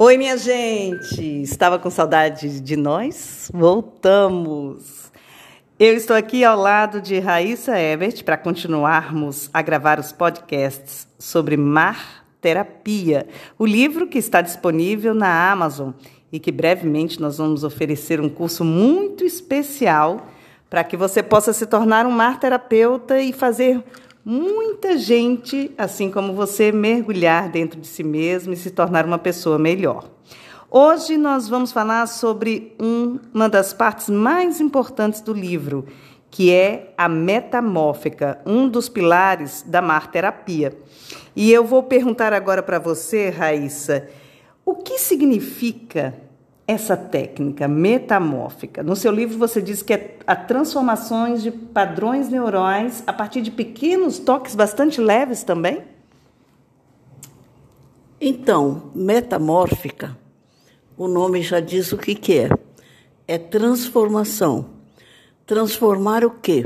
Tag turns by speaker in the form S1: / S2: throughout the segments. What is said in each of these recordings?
S1: Oi, minha gente! Estava com saudade de nós? Voltamos! Eu estou aqui ao lado de Raíssa Ebert para continuarmos a gravar os podcasts sobre mar terapia, o livro que está disponível na Amazon e que brevemente nós vamos oferecer um curso muito especial para que você possa se tornar um mar terapeuta e fazer muita gente, assim como você, mergulhar dentro de si mesmo e se tornar uma pessoa melhor. Hoje nós vamos falar sobre um, uma das partes mais importantes do livro, que é a metamórfica, um dos pilares da mar terapia. E eu vou perguntar agora para você, Raíssa, o que significa essa técnica metamórfica? No seu livro você diz que é a transformações de padrões neurais a partir de pequenos toques bastante leves também?
S2: Então, metamórfica, o nome já diz o que, que é. É transformação. Transformar o quê?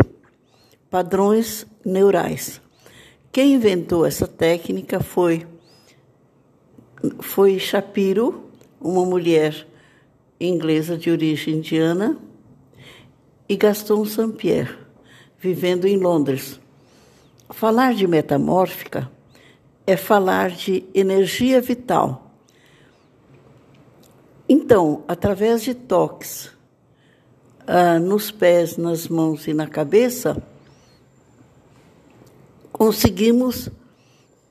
S2: Padrões neurais. Quem inventou essa técnica foi foi Shapiro, uma mulher inglesa de origem indiana, e Gaston Saint-Pierre, vivendo em Londres. Falar de metamórfica é falar de energia vital. Então, através de toques ah, nos pés, nas mãos e na cabeça, conseguimos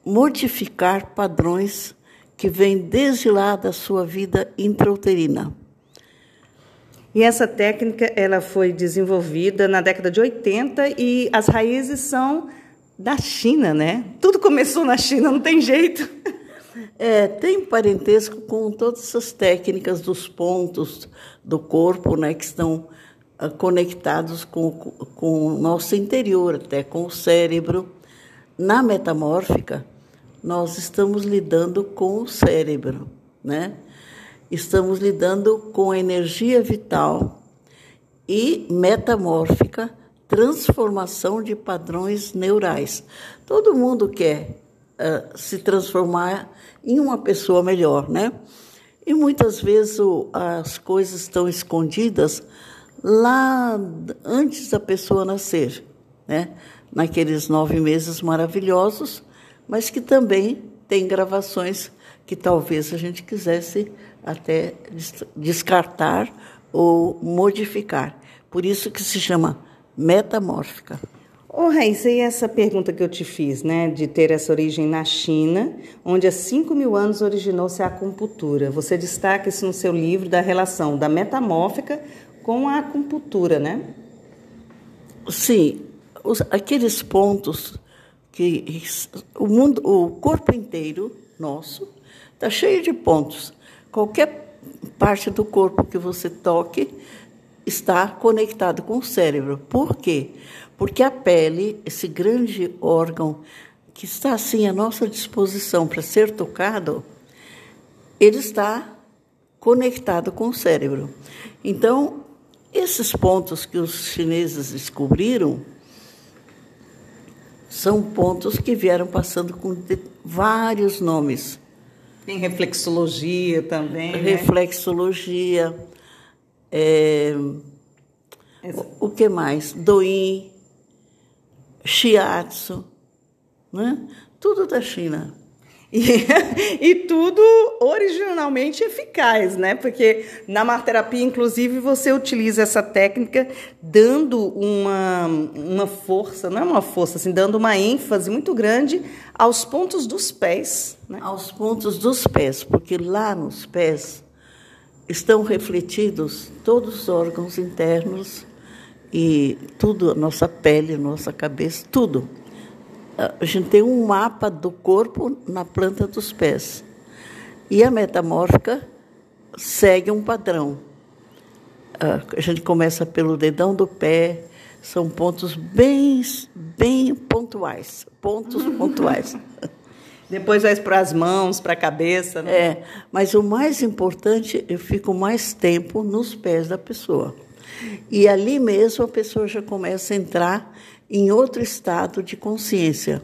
S2: modificar padrões que vêm desde lá da sua vida intrauterina.
S1: E essa técnica ela foi desenvolvida na década de 80 e as raízes são da China, né? Tudo começou na China, não tem jeito.
S2: É, tem parentesco com todas essas técnicas dos pontos do corpo, né, que estão uh, conectados com, com o nosso interior, até com o cérebro. Na metamórfica, nós estamos lidando com o cérebro, né? Estamos lidando com energia vital e metamórfica, transformação de padrões neurais. Todo mundo quer uh, se transformar em uma pessoa melhor, né? E muitas vezes o, as coisas estão escondidas lá antes da pessoa nascer, né? Naqueles nove meses maravilhosos, mas que também tem gravações que talvez a gente quisesse até descartar ou modificar. Por isso que se chama metamórfica.
S1: Ô, oh, Raíssa, e essa pergunta que eu te fiz, né, de ter essa origem na China, onde há 5 mil anos originou-se a acupuntura. Você destaca isso no seu livro da relação da metamórfica com a acupuntura, né?
S2: Sim, os, aqueles pontos que o mundo, o corpo inteiro nosso está cheio de pontos. Qualquer parte do corpo que você toque está conectado com o cérebro. Por quê? Porque a pele, esse grande órgão que está assim à nossa disposição para ser tocado, ele está conectado com o cérebro. Então, esses pontos que os chineses descobriram são pontos que vieram passando com vários nomes.
S1: Tem reflexologia também. Né?
S2: Reflexologia. É, o, o que mais? Doin, shiatsu, né? tudo da China.
S1: E, e, tudo originalmente eficaz, né? Porque na marterapia, inclusive, você utiliza essa técnica dando uma, uma força, não é uma força, assim, dando uma ênfase muito grande aos pontos dos pés.
S2: Né? Aos pontos dos pés, porque lá nos pés estão refletidos todos os órgãos internos e tudo, nossa pele, nossa cabeça, tudo a gente tem um mapa do corpo na planta dos pés. E a metamórfica segue um padrão. A gente começa pelo dedão do pé, são pontos bem, bem pontuais. Pontos pontuais.
S1: Depois vai para as mãos, para a cabeça. Né?
S2: É, mas o mais importante, eu fico mais tempo nos pés da pessoa. E ali mesmo a pessoa já começa a entrar em outro estado de consciência.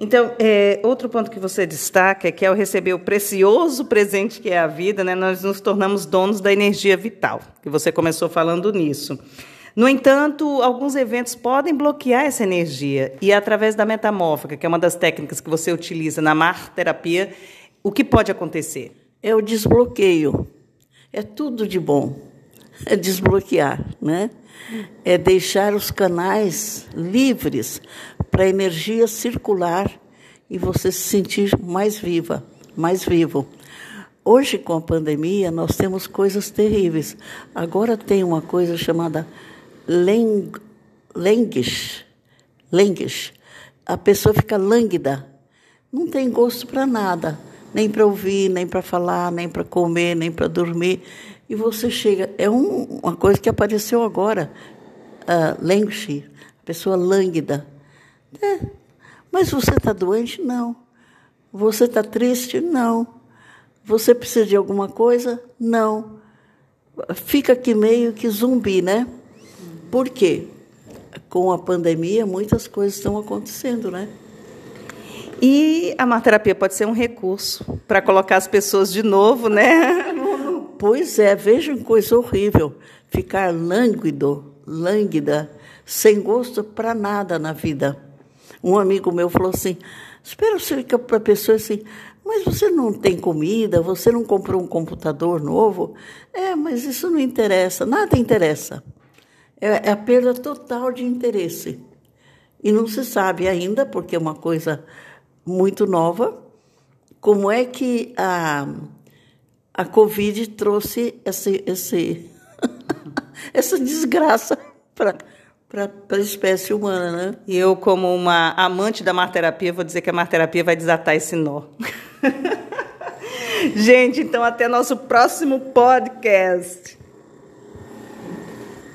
S1: Então, é, outro ponto que você destaca é que ao receber o precioso presente que é a vida, né, nós nos tornamos donos da energia vital, que você começou falando nisso. No entanto, alguns eventos podem bloquear essa energia e através da metamórfica, que é uma das técnicas que você utiliza na mar terapia, o que pode acontecer?
S2: É o desbloqueio. É tudo de bom. É desbloquear, né? É deixar os canais livres para a energia circular e você se sentir mais viva, mais vivo. Hoje, com a pandemia, nós temos coisas terríveis. Agora tem uma coisa chamada leng, lenguish, lenguish. A pessoa fica lânguida, não tem gosto para nada, nem para ouvir, nem para falar, nem para comer, nem para dormir. E você chega, é um, uma coisa que apareceu agora, uh, a pessoa lânguida. É, mas você está doente? Não. Você está triste? Não. Você precisa de alguma coisa? Não. Fica aqui meio que zumbi, né? Por quê? Com a pandemia, muitas coisas estão acontecendo, né?
S1: E a marterapia pode ser um recurso para colocar as pessoas de novo, né?
S2: Pois é, vejam coisa horrível. Ficar lânguido, lânguida, sem gosto para nada na vida. Um amigo meu falou assim: espera você para a pessoa assim, mas você não tem comida, você não comprou um computador novo? É, mas isso não interessa, nada interessa. É, é a perda total de interesse. E não se sabe ainda, porque é uma coisa muito nova, como é que a, a Covid trouxe esse, esse essa desgraça para para a espécie humana, né?
S1: E eu, como uma amante da marterapia, vou dizer que a marterapia vai desatar esse nó. Gente, então até nosso próximo podcast.